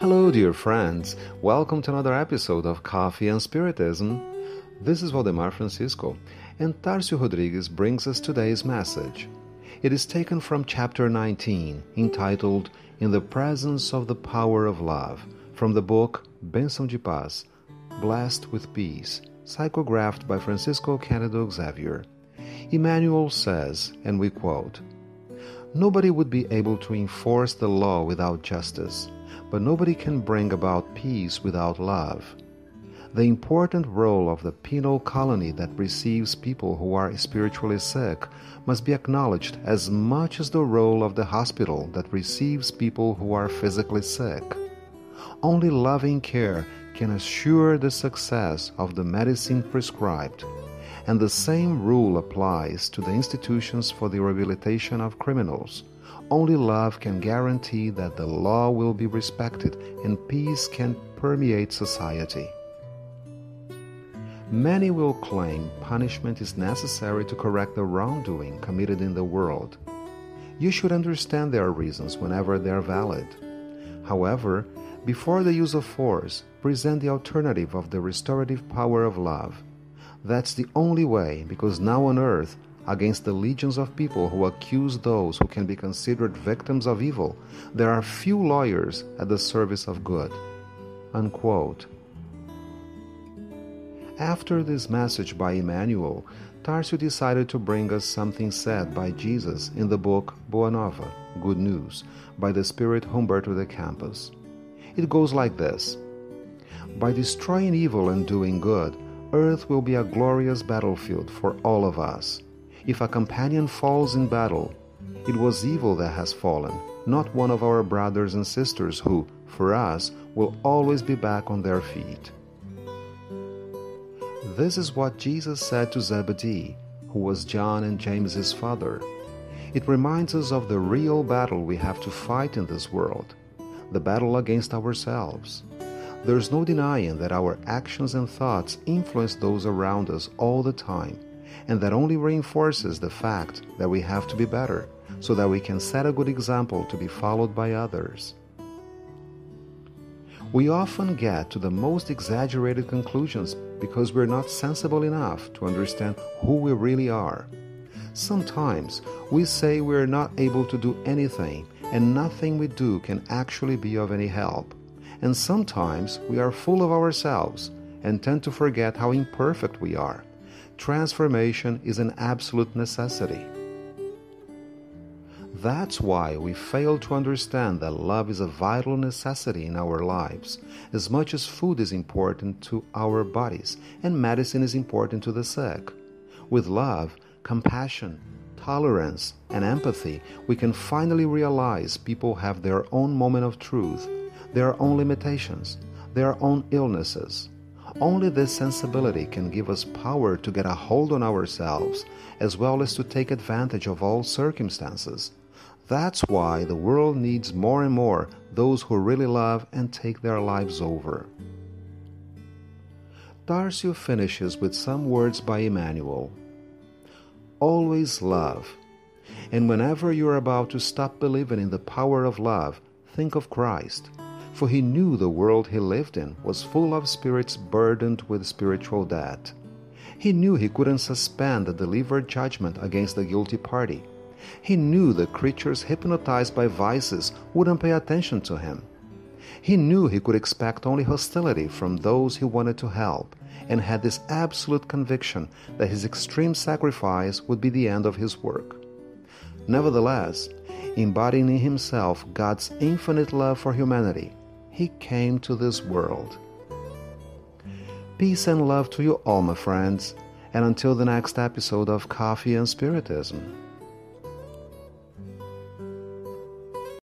Hello, dear friends. Welcome to another episode of Coffee and Spiritism. This is Valdemar Francisco, and Tarcio Rodrigues brings us today's message. It is taken from chapter 19, entitled In the Presence of the Power of Love, from the book Benção de Paz, Blessed with Peace, psychographed by Francisco Cândido Xavier. Emmanuel says, and we quote, Nobody would be able to enforce the law without justice, but nobody can bring about peace without love. The important role of the penal colony that receives people who are spiritually sick must be acknowledged as much as the role of the hospital that receives people who are physically sick. Only loving care can assure the success of the medicine prescribed and the same rule applies to the institutions for the rehabilitation of criminals. Only love can guarantee that the law will be respected and peace can permeate society. Many will claim punishment is necessary to correct the wrongdoing committed in the world. You should understand their reasons whenever they are valid. However, before the use of force, present the alternative of the restorative power of love that's the only way, because now on earth, against the legions of people who accuse those who can be considered victims of evil, there are few lawyers at the service of good. Unquote. After this message by Emmanuel, Tarcio decided to bring us something said by Jesus in the book Boa Nova, Good News, by the Spirit Humberto de Campos. It goes like this By destroying evil and doing good, earth will be a glorious battlefield for all of us. If a companion falls in battle, it was evil that has fallen, not one of our brothers and sisters who, for us, will always be back on their feet. This is what Jesus said to Zebedee, who was John and James's father. It reminds us of the real battle we have to fight in this world the battle against ourselves. There's no denying that our actions and thoughts influence those around us all the time, and that only reinforces the fact that we have to be better so that we can set a good example to be followed by others. We often get to the most exaggerated conclusions because we're not sensible enough to understand who we really are. Sometimes we say we're not able to do anything and nothing we do can actually be of any help and sometimes we are full of ourselves and tend to forget how imperfect we are. Transformation is an absolute necessity. That's why we fail to understand that love is a vital necessity in our lives, as much as food is important to our bodies and medicine is important to the sick. With love, compassion, tolerance, and empathy, we can finally realize people have their own moment of truth their own limitations, their own illnesses. Only this sensibility can give us power to get a hold on ourselves as well as to take advantage of all circumstances. That's why the world needs more and more those who really love and take their lives over. Tarcio finishes with some words by Emmanuel. Always love. And whenever you're about to stop believing in the power of love, think of Christ for he knew the world he lived in was full of spirits burdened with spiritual debt. He knew he couldn't suspend the delivered judgment against the guilty party. He knew the creatures hypnotized by vices wouldn't pay attention to him. He knew he could expect only hostility from those he wanted to help, and had this absolute conviction that his extreme sacrifice would be the end of his work. Nevertheless, embodying in himself God's infinite love for humanity, he came to this world. Peace and love to you all, my friends, and until the next episode of Coffee and Spiritism.